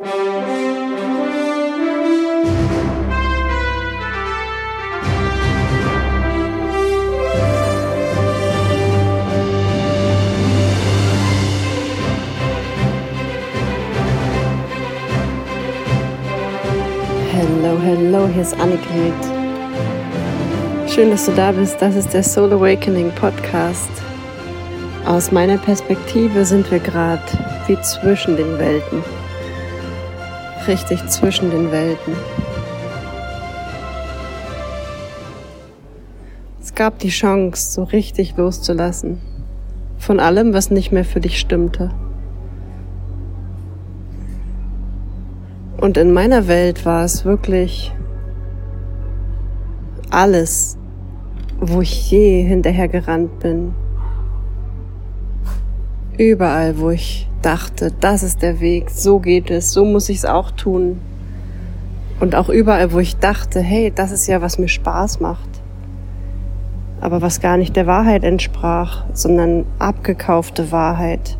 Hello, hello, hier ist Annegret. Schön, dass du da bist. Das ist der Soul Awakening Podcast. Aus meiner Perspektive sind wir gerade wie zwischen den Welten. Richtig zwischen den Welten. Es gab die Chance, so richtig loszulassen. Von allem, was nicht mehr für dich stimmte. Und in meiner Welt war es wirklich alles, wo ich je hinterhergerannt bin. Überall, wo ich dachte, das ist der Weg, so geht es, so muss ich es auch tun. Und auch überall, wo ich dachte, hey, das ist ja, was mir Spaß macht. Aber was gar nicht der Wahrheit entsprach, sondern abgekaufte Wahrheit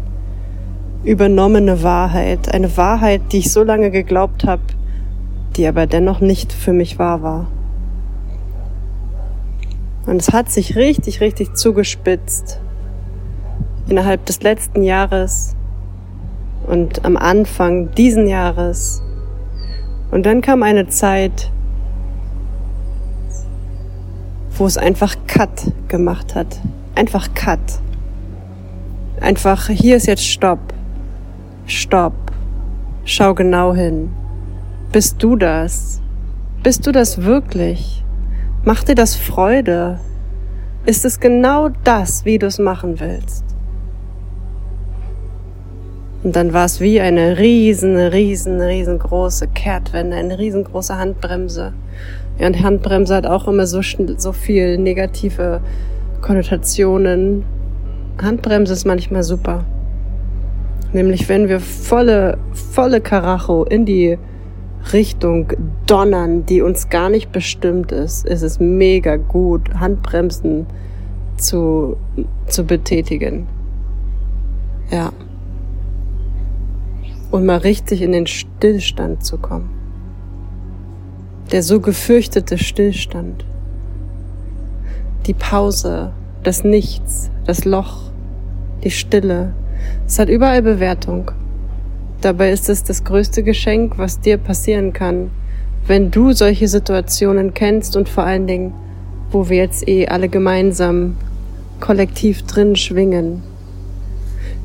übernommene Wahrheit, eine Wahrheit, die ich so lange geglaubt habe, die aber dennoch nicht für mich wahr war. Und es hat sich richtig, richtig zugespitzt innerhalb des letzten Jahres und am Anfang diesen Jahres. Und dann kam eine Zeit, wo es einfach Cut gemacht hat. Einfach Cut. Einfach, hier ist jetzt Stopp. Stopp. Schau genau hin. Bist du das? Bist du das wirklich? Macht dir das Freude? Ist es genau das, wie du es machen willst? Und dann war es wie eine riesen, riesen, riesengroße Kehrtwende, eine riesengroße Handbremse. Ja, und Handbremse hat auch immer so, so viel negative Konnotationen. Handbremse ist manchmal super. Nämlich wenn wir volle, volle Karacho in die Richtung donnern, die uns gar nicht bestimmt ist, ist es mega gut, Handbremsen zu, zu betätigen. Ja. Und mal richtig in den Stillstand zu kommen. Der so gefürchtete Stillstand. Die Pause, das Nichts, das Loch, die Stille, es hat überall Bewertung. Dabei ist es das größte Geschenk, was dir passieren kann, wenn du solche Situationen kennst und vor allen Dingen, wo wir jetzt eh alle gemeinsam kollektiv drin schwingen.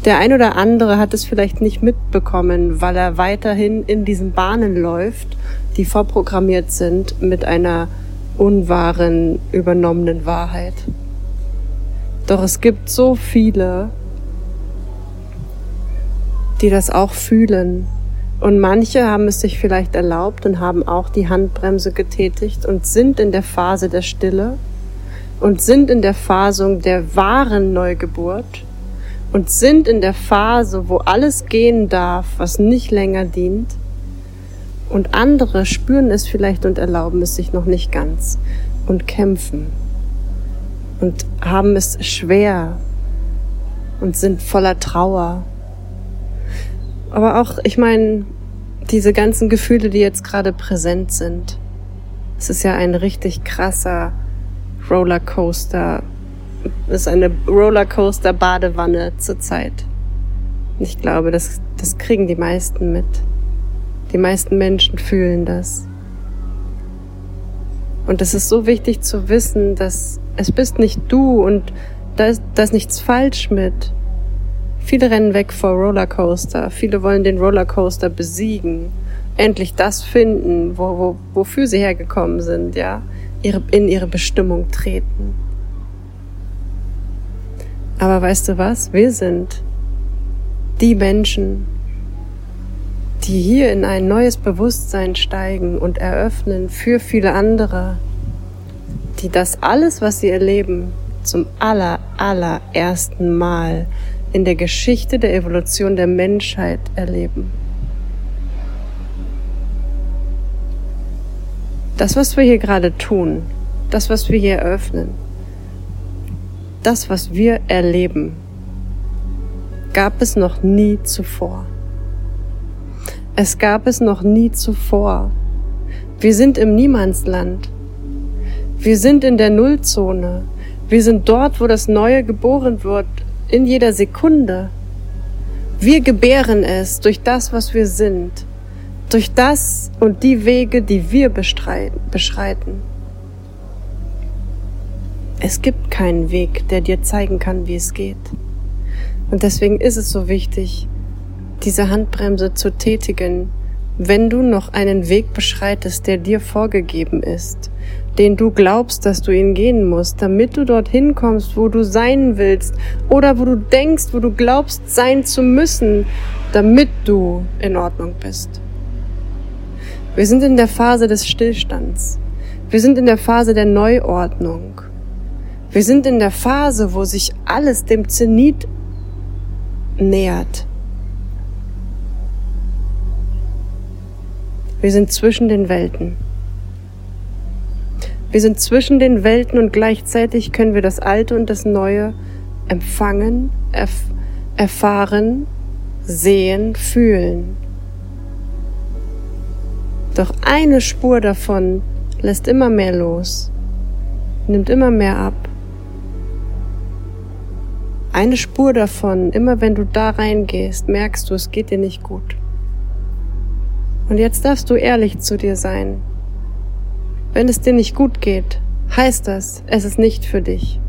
Der ein oder andere hat es vielleicht nicht mitbekommen, weil er weiterhin in diesen Bahnen läuft, die vorprogrammiert sind mit einer unwahren, übernommenen Wahrheit. Doch es gibt so viele, die das auch fühlen. Und manche haben es sich vielleicht erlaubt und haben auch die Handbremse getätigt und sind in der Phase der Stille und sind in der Phase der wahren Neugeburt und sind in der Phase, wo alles gehen darf, was nicht länger dient. Und andere spüren es vielleicht und erlauben es sich noch nicht ganz und kämpfen und haben es schwer und sind voller Trauer aber auch, ich meine, diese ganzen Gefühle, die jetzt gerade präsent sind. Es ist ja ein richtig krasser Rollercoaster. Ist eine Rollercoaster-Badewanne zurzeit. Ich glaube, das, das kriegen die meisten mit. Die meisten Menschen fühlen das. Und es ist so wichtig zu wissen, dass es bist nicht du und da ist, da ist nichts falsch mit. Viele rennen weg vor Rollercoaster. Viele wollen den Rollercoaster besiegen. Endlich das finden, wo, wo, wofür sie hergekommen sind, ja. Ihre, in ihre Bestimmung treten. Aber weißt du was? Wir sind die Menschen, die hier in ein neues Bewusstsein steigen und eröffnen für viele andere, die das alles, was sie erleben, zum aller, allerersten Mal in der Geschichte der Evolution der Menschheit erleben. Das, was wir hier gerade tun, das, was wir hier eröffnen, das, was wir erleben, gab es noch nie zuvor. Es gab es noch nie zuvor. Wir sind im Niemandsland. Wir sind in der Nullzone. Wir sind dort, wo das Neue geboren wird, in jeder Sekunde. Wir gebären es durch das, was wir sind, durch das und die Wege, die wir beschreiten. Es gibt keinen Weg, der dir zeigen kann, wie es geht. Und deswegen ist es so wichtig, diese Handbremse zu tätigen, wenn du noch einen Weg beschreitest, der dir vorgegeben ist, den du glaubst, dass du ihn gehen musst, damit du dorthin kommst, wo du sein willst oder wo du denkst, wo du glaubst sein zu müssen, damit du in Ordnung bist. Wir sind in der Phase des Stillstands. Wir sind in der Phase der Neuordnung. Wir sind in der Phase, wo sich alles dem Zenit nähert. Wir sind zwischen den Welten. Wir sind zwischen den Welten und gleichzeitig können wir das Alte und das Neue empfangen, erf erfahren, sehen, fühlen. Doch eine Spur davon lässt immer mehr los, nimmt immer mehr ab. Eine Spur davon, immer wenn du da reingehst, merkst du, es geht dir nicht gut. Und jetzt darfst du ehrlich zu dir sein. Wenn es dir nicht gut geht, heißt das, es ist nicht für dich.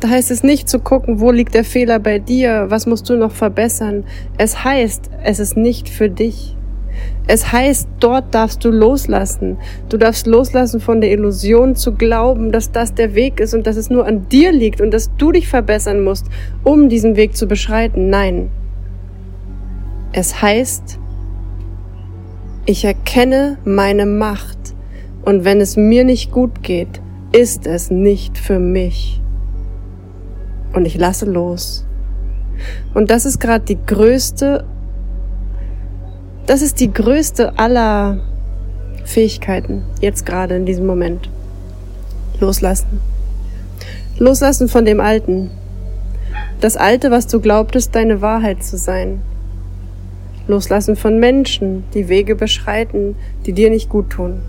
Da heißt es nicht zu gucken, wo liegt der Fehler bei dir, was musst du noch verbessern. Es heißt, es ist nicht für dich. Es heißt, dort darfst du loslassen. Du darfst loslassen von der Illusion zu glauben, dass das der Weg ist und dass es nur an dir liegt und dass du dich verbessern musst, um diesen Weg zu beschreiten. Nein. Es heißt, ich erkenne meine Macht und wenn es mir nicht gut geht, ist es nicht für mich. Und ich lasse los. Und das ist gerade die größte das ist die größte aller Fähigkeiten, jetzt gerade in diesem Moment. Loslassen. Loslassen von dem Alten. Das Alte, was du glaubtest, deine Wahrheit zu sein. Loslassen von Menschen, die Wege beschreiten, die dir nicht gut tun.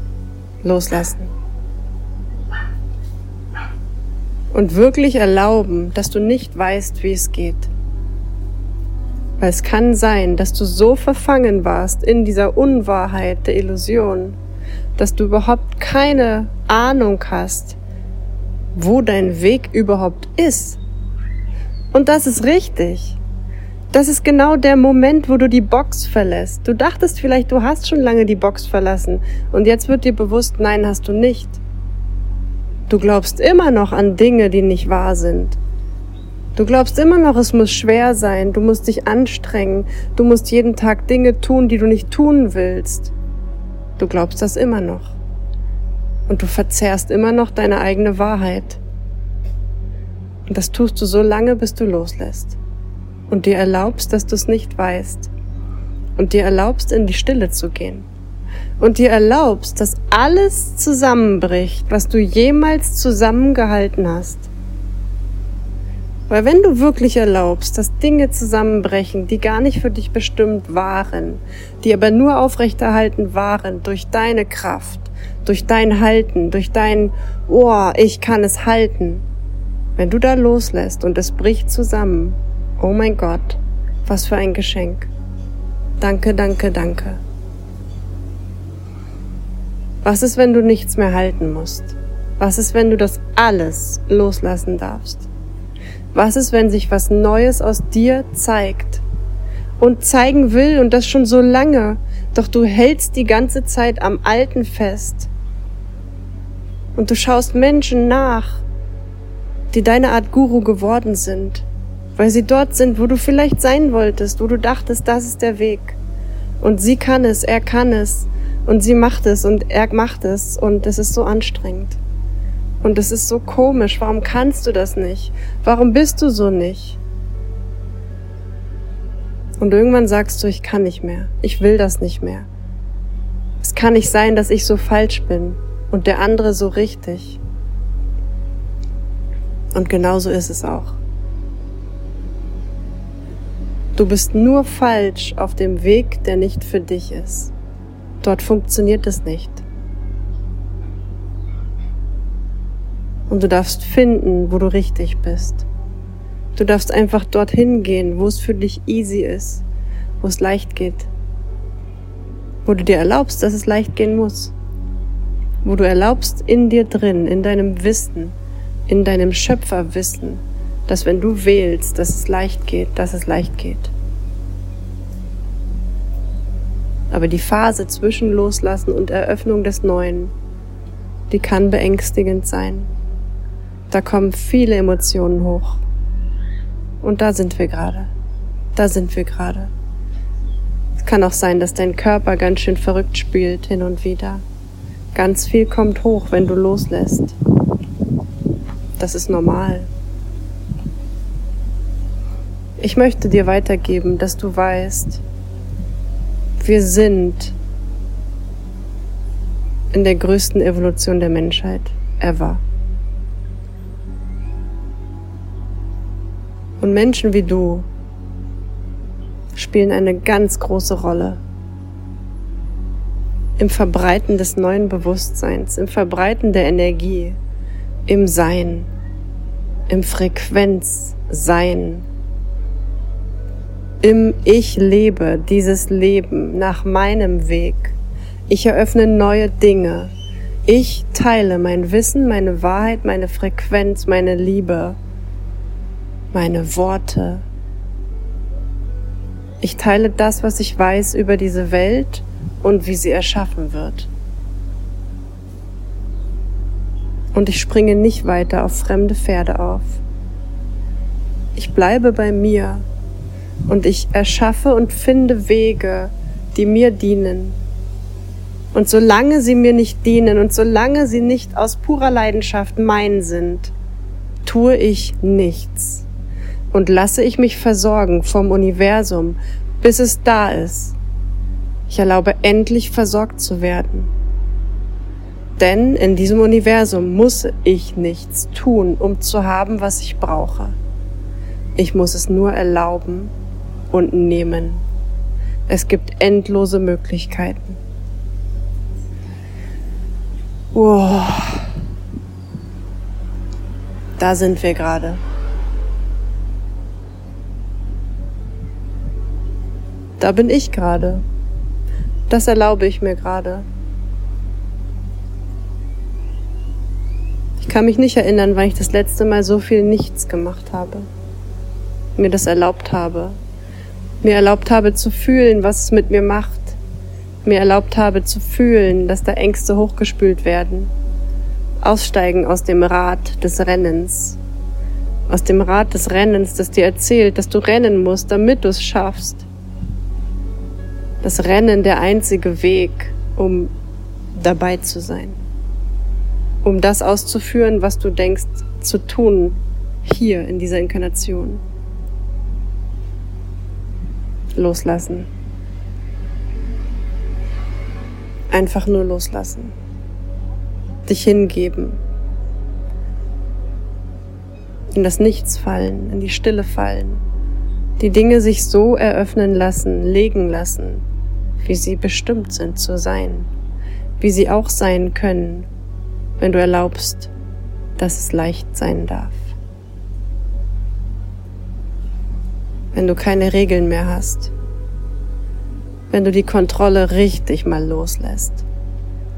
Loslassen. Und wirklich erlauben, dass du nicht weißt, wie es geht. Weil es kann sein, dass du so verfangen warst in dieser Unwahrheit der Illusion, dass du überhaupt keine Ahnung hast, wo dein Weg überhaupt ist. Und das ist richtig. Das ist genau der Moment, wo du die Box verlässt. Du dachtest vielleicht, du hast schon lange die Box verlassen und jetzt wird dir bewusst, nein, hast du nicht. Du glaubst immer noch an Dinge, die nicht wahr sind. Du glaubst immer noch, es muss schwer sein, du musst dich anstrengen, du musst jeden Tag Dinge tun, die du nicht tun willst. Du glaubst das immer noch. Und du verzerrst immer noch deine eigene Wahrheit. Und das tust du so lange, bis du loslässt. Und dir erlaubst, dass du es nicht weißt. Und dir erlaubst, in die Stille zu gehen. Und dir erlaubst, dass alles zusammenbricht, was du jemals zusammengehalten hast weil wenn du wirklich erlaubst, dass Dinge zusammenbrechen, die gar nicht für dich bestimmt waren, die aber nur aufrechterhalten waren durch deine Kraft, durch dein Halten, durch dein, oh, ich kann es halten, wenn du da loslässt und es bricht zusammen, oh mein Gott, was für ein Geschenk. Danke, danke, danke. Was ist, wenn du nichts mehr halten musst? Was ist, wenn du das alles loslassen darfst? Was ist, wenn sich was Neues aus dir zeigt und zeigen will und das schon so lange, doch du hältst die ganze Zeit am Alten fest und du schaust Menschen nach, die deine Art Guru geworden sind, weil sie dort sind, wo du vielleicht sein wolltest, wo du dachtest, das ist der Weg. Und sie kann es, er kann es und sie macht es und er macht es und es ist so anstrengend. Und es ist so komisch. Warum kannst du das nicht? Warum bist du so nicht? Und irgendwann sagst du, ich kann nicht mehr. Ich will das nicht mehr. Es kann nicht sein, dass ich so falsch bin und der andere so richtig. Und genauso ist es auch. Du bist nur falsch auf dem Weg, der nicht für dich ist. Dort funktioniert es nicht. Und du darfst finden, wo du richtig bist. Du darfst einfach dorthin gehen, wo es für dich easy ist, wo es leicht geht. Wo du dir erlaubst, dass es leicht gehen muss. Wo du erlaubst in dir drin, in deinem Wissen, in deinem Schöpferwissen, dass wenn du wählst, dass es leicht geht, dass es leicht geht. Aber die Phase zwischen Loslassen und Eröffnung des Neuen, die kann beängstigend sein. Da kommen viele Emotionen hoch. Und da sind wir gerade. Da sind wir gerade. Es kann auch sein, dass dein Körper ganz schön verrückt spielt hin und wieder. Ganz viel kommt hoch, wenn du loslässt. Das ist normal. Ich möchte dir weitergeben, dass du weißt, wir sind in der größten Evolution der Menschheit ever. Und Menschen wie du spielen eine ganz große Rolle im Verbreiten des neuen Bewusstseins, im Verbreiten der Energie, im Sein, im Frequenzsein, im Ich lebe dieses Leben nach meinem Weg. Ich eröffne neue Dinge. Ich teile mein Wissen, meine Wahrheit, meine Frequenz, meine Liebe meine Worte. Ich teile das, was ich weiß über diese Welt und wie sie erschaffen wird. Und ich springe nicht weiter auf fremde Pferde auf. Ich bleibe bei mir und ich erschaffe und finde Wege, die mir dienen. Und solange sie mir nicht dienen und solange sie nicht aus purer Leidenschaft mein sind, tue ich nichts und lasse ich mich versorgen vom Universum, bis es da ist. Ich erlaube endlich versorgt zu werden. Denn in diesem Universum muss ich nichts tun, um zu haben, was ich brauche. Ich muss es nur erlauben und nehmen. Es gibt endlose Möglichkeiten. Wow. Da sind wir gerade. Da bin ich gerade. Das erlaube ich mir gerade. Ich kann mich nicht erinnern, wann ich das letzte Mal so viel nichts gemacht habe. Mir das erlaubt habe. Mir erlaubt habe zu fühlen, was es mit mir macht. Mir erlaubt habe zu fühlen, dass da Ängste hochgespült werden. Aussteigen aus dem Rad des Rennens. Aus dem Rad des Rennens, das dir erzählt, dass du rennen musst, damit du es schaffst das Rennen der einzige Weg, um dabei zu sein, um das auszuführen, was du denkst zu tun hier in dieser Inkarnation. Loslassen. Einfach nur loslassen. Dich hingeben. In das Nichts fallen, in die Stille fallen. Die Dinge sich so eröffnen lassen, legen lassen, wie sie bestimmt sind zu sein, wie sie auch sein können, wenn du erlaubst, dass es leicht sein darf. Wenn du keine Regeln mehr hast, wenn du die Kontrolle richtig mal loslässt,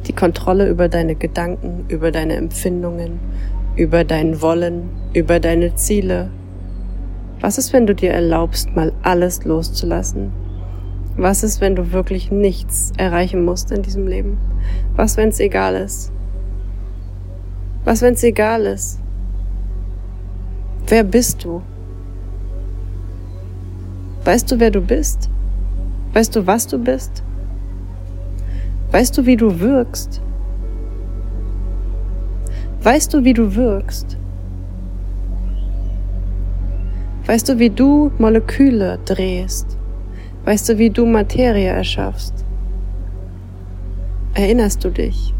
die Kontrolle über deine Gedanken, über deine Empfindungen, über dein Wollen, über deine Ziele. Was ist, wenn du dir erlaubst, mal alles loszulassen was ist, wenn du wirklich nichts erreichen musst in diesem Leben? Was, wenn es egal ist? Was, wenn es egal ist? Wer bist du? Weißt du, wer du bist? Weißt du, was du bist? Weißt du, wie du wirkst? Weißt du, wie du wirkst? Weißt du, wie du Moleküle drehst? Weißt du, wie du Materie erschaffst? Erinnerst du dich?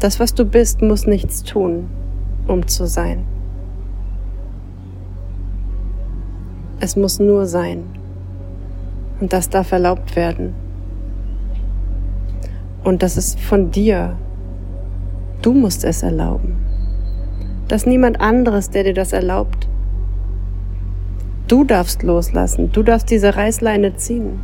Das, was du bist, muss nichts tun, um zu sein. Es muss nur sein. Und das darf erlaubt werden. Und das ist von dir. Du musst es erlauben. Das ist niemand anderes, der dir das erlaubt. Du darfst loslassen. Du darfst diese Reißleine ziehen.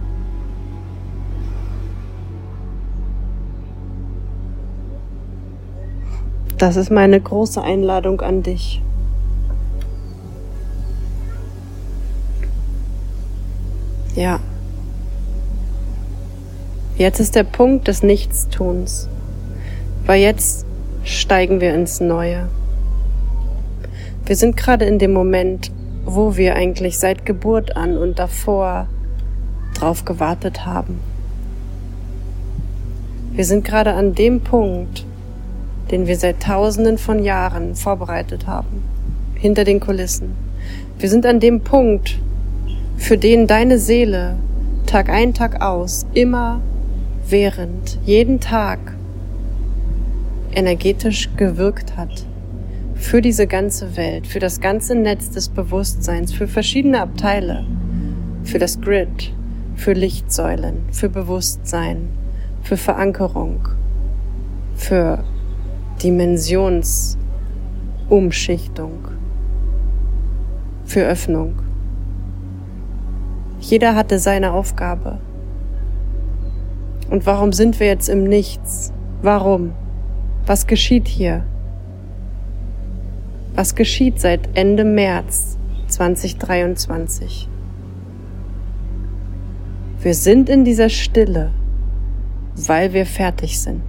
Das ist meine große Einladung an dich. Ja. Jetzt ist der Punkt des Nichtstuns, weil jetzt steigen wir ins Neue. Wir sind gerade in dem Moment, wo wir eigentlich seit Geburt an und davor drauf gewartet haben. Wir sind gerade an dem Punkt, den wir seit Tausenden von Jahren vorbereitet haben, hinter den Kulissen. Wir sind an dem Punkt, für den deine Seele Tag ein, Tag aus, immer während, jeden Tag energetisch gewirkt hat. Für diese ganze Welt, für das ganze Netz des Bewusstseins, für verschiedene Abteile, für das Grid, für Lichtsäulen, für Bewusstsein, für Verankerung, für Dimensionsumschichtung, für Öffnung. Jeder hatte seine Aufgabe. Und warum sind wir jetzt im Nichts? Warum? Was geschieht hier? Was geschieht seit Ende März 2023? Wir sind in dieser Stille, weil wir fertig sind.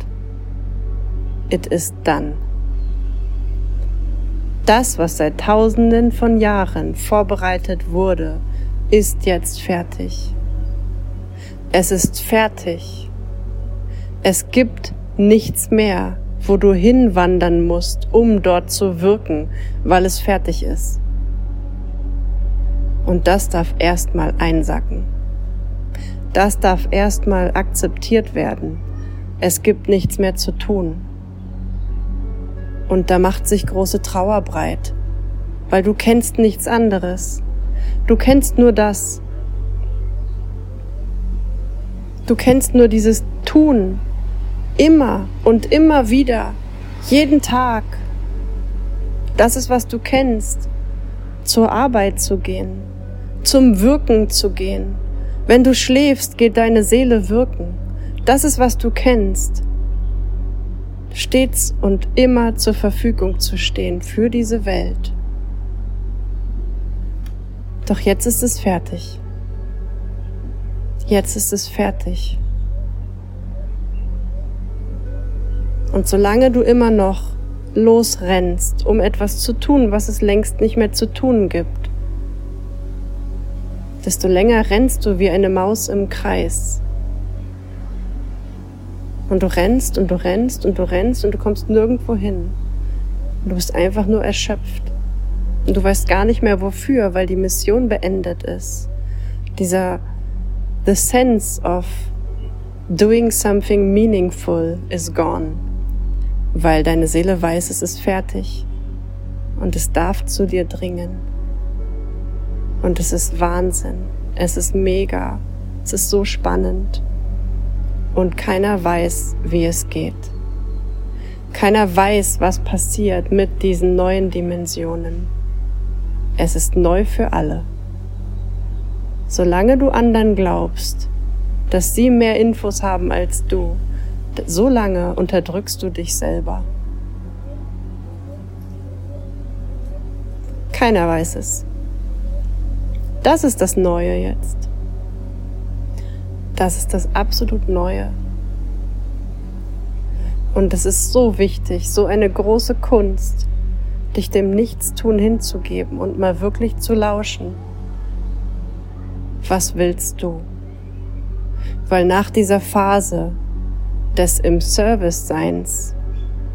It is done. Das, was seit Tausenden von Jahren vorbereitet wurde, ist jetzt fertig. Es ist fertig. Es gibt nichts mehr, wo du hinwandern musst, um dort zu wirken, weil es fertig ist. Und das darf erstmal einsacken. Das darf erstmal akzeptiert werden. Es gibt nichts mehr zu tun. Und da macht sich große Trauer breit, weil du kennst nichts anderes. Du kennst nur das. Du kennst nur dieses Tun. Immer und immer wieder. Jeden Tag. Das ist, was du kennst. Zur Arbeit zu gehen. Zum Wirken zu gehen. Wenn du schläfst, geht deine Seele wirken. Das ist, was du kennst. Stets und immer zur Verfügung zu stehen für diese Welt. Doch jetzt ist es fertig. Jetzt ist es fertig. Und solange du immer noch losrennst, um etwas zu tun, was es längst nicht mehr zu tun gibt, desto länger rennst du wie eine Maus im Kreis. Und du rennst und du rennst und du rennst und du kommst nirgendwo hin. Und du bist einfach nur erschöpft. Und du weißt gar nicht mehr wofür, weil die Mission beendet ist. Dieser The sense of doing something meaningful is gone. Weil deine Seele weiß, es ist fertig. Und es darf zu dir dringen. Und es ist Wahnsinn. Es ist mega. Es ist so spannend. Und keiner weiß, wie es geht. Keiner weiß, was passiert mit diesen neuen Dimensionen. Es ist neu für alle. Solange du anderen glaubst, dass sie mehr Infos haben als du, so lange unterdrückst du dich selber. Keiner weiß es. Das ist das Neue jetzt. Das ist das absolut Neue. Und es ist so wichtig, so eine große Kunst, dich dem Nichtstun hinzugeben und mal wirklich zu lauschen. Was willst du? Weil nach dieser Phase des im Service Seins,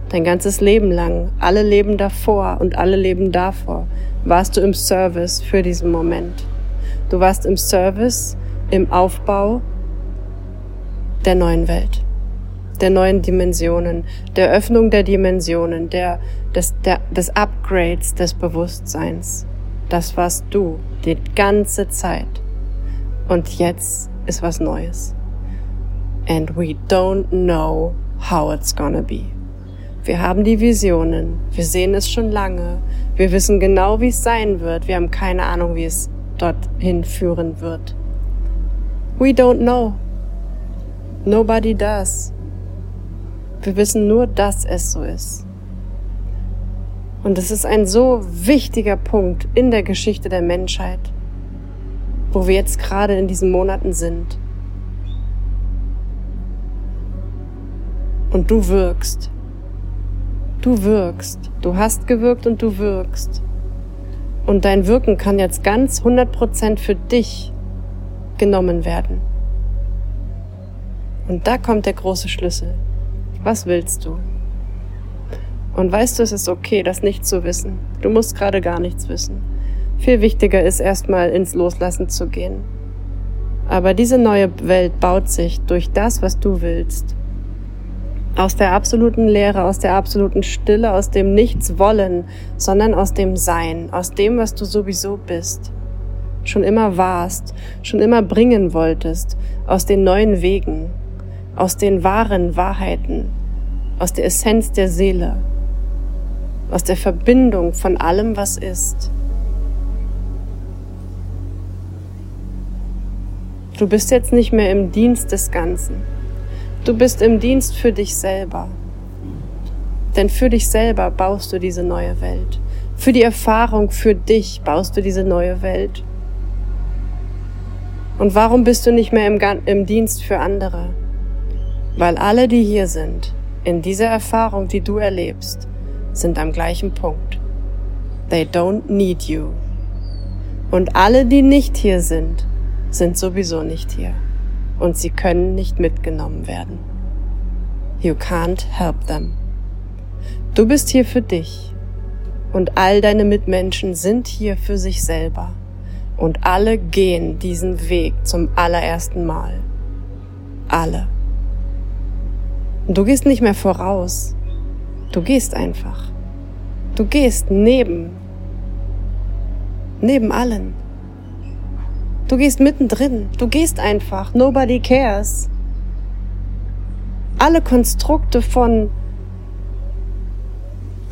dein ganzes Leben lang, alle Leben davor und alle Leben davor, warst du im Service für diesen Moment. Du warst im Service, im Aufbau der neuen Welt der neuen Dimensionen, der Öffnung der Dimensionen, der, des, der, des Upgrades des Bewusstseins. Das warst du die ganze Zeit. Und jetzt ist was Neues. And we don't know how it's gonna be. Wir haben die Visionen, wir sehen es schon lange, wir wissen genau, wie es sein wird, wir haben keine Ahnung, wie es dorthin führen wird. We don't know. Nobody does. Wir wissen nur, dass es so ist. Und es ist ein so wichtiger Punkt in der Geschichte der Menschheit, wo wir jetzt gerade in diesen Monaten sind. Und du wirkst. Du wirkst. Du hast gewirkt und du wirkst. Und dein Wirken kann jetzt ganz 100% für dich genommen werden. Und da kommt der große Schlüssel. Was willst du? Und weißt du, es ist okay, das nicht zu wissen. Du musst gerade gar nichts wissen. Viel wichtiger ist erstmal ins Loslassen zu gehen. Aber diese neue Welt baut sich durch das, was du willst. Aus der absoluten Leere, aus der absoluten Stille, aus dem Nichts wollen, sondern aus dem Sein, aus dem, was du sowieso bist. Schon immer warst, schon immer bringen wolltest, aus den neuen Wegen, aus den wahren Wahrheiten, aus der Essenz der Seele, aus der Verbindung von allem, was ist. Du bist jetzt nicht mehr im Dienst des Ganzen. Du bist im Dienst für dich selber. Denn für dich selber baust du diese neue Welt. Für die Erfahrung für dich baust du diese neue Welt. Und warum bist du nicht mehr im, im Dienst für andere? Weil alle, die hier sind, in dieser Erfahrung, die du erlebst, sind am gleichen Punkt. They don't need you. Und alle, die nicht hier sind, sind sowieso nicht hier. Und sie können nicht mitgenommen werden. You can't help them. Du bist hier für dich. Und all deine Mitmenschen sind hier für sich selber. Und alle gehen diesen Weg zum allerersten Mal. Alle. Du gehst nicht mehr voraus. Du gehst einfach. Du gehst neben. Neben allen. Du gehst mittendrin. Du gehst einfach. Nobody cares. Alle Konstrukte von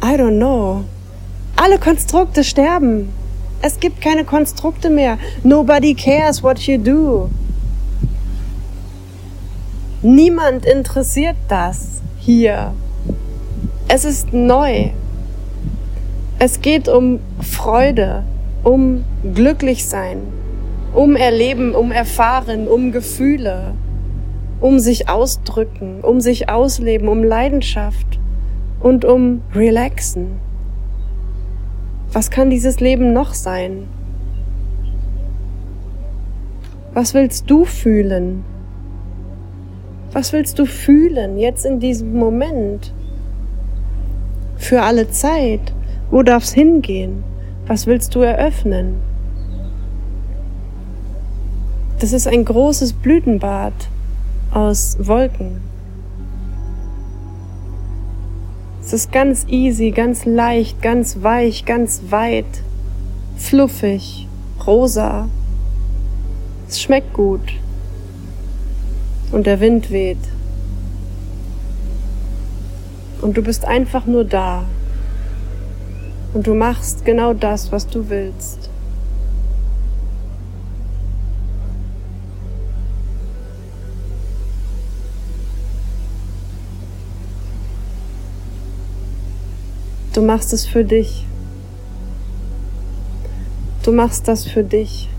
I don't know. Alle Konstrukte sterben. Es gibt keine Konstrukte mehr. Nobody cares what you do. Niemand interessiert das hier. Es ist neu. Es geht um Freude, um Glücklichsein, um Erleben, um Erfahren, um Gefühle, um sich ausdrücken, um sich ausleben, um Leidenschaft und um Relaxen. Was kann dieses Leben noch sein? Was willst du fühlen? Was willst du fühlen jetzt in diesem Moment? Für alle Zeit? Wo darf's hingehen? Was willst du eröffnen? Das ist ein großes Blütenbad aus Wolken. Es ist ganz easy, ganz leicht, ganz weich, ganz weit, fluffig, rosa. Es schmeckt gut und der Wind weht. Und du bist einfach nur da. Und du machst genau das, was du willst. Du machst es für dich. Du machst das für dich.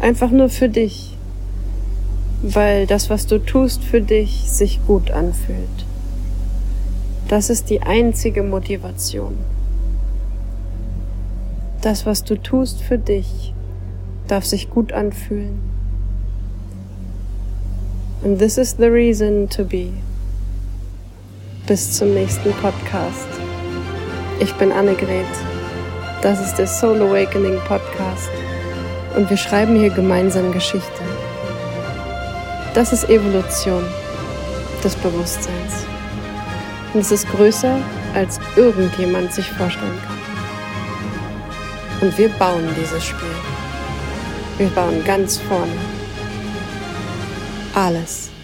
Einfach nur für dich weil das, was du tust für dich, sich gut anfühlt. Das ist die einzige Motivation. Das, was du tust für dich, darf sich gut anfühlen. And this is the reason to be. Bis zum nächsten Podcast. Ich bin Annegret. Das ist der Soul Awakening Podcast. Und wir schreiben hier gemeinsam Geschichte. Das ist Evolution des Bewusstseins. Und es ist größer, als irgendjemand sich vorstellen kann. Und wir bauen dieses Spiel. Wir bauen ganz vorne. Alles.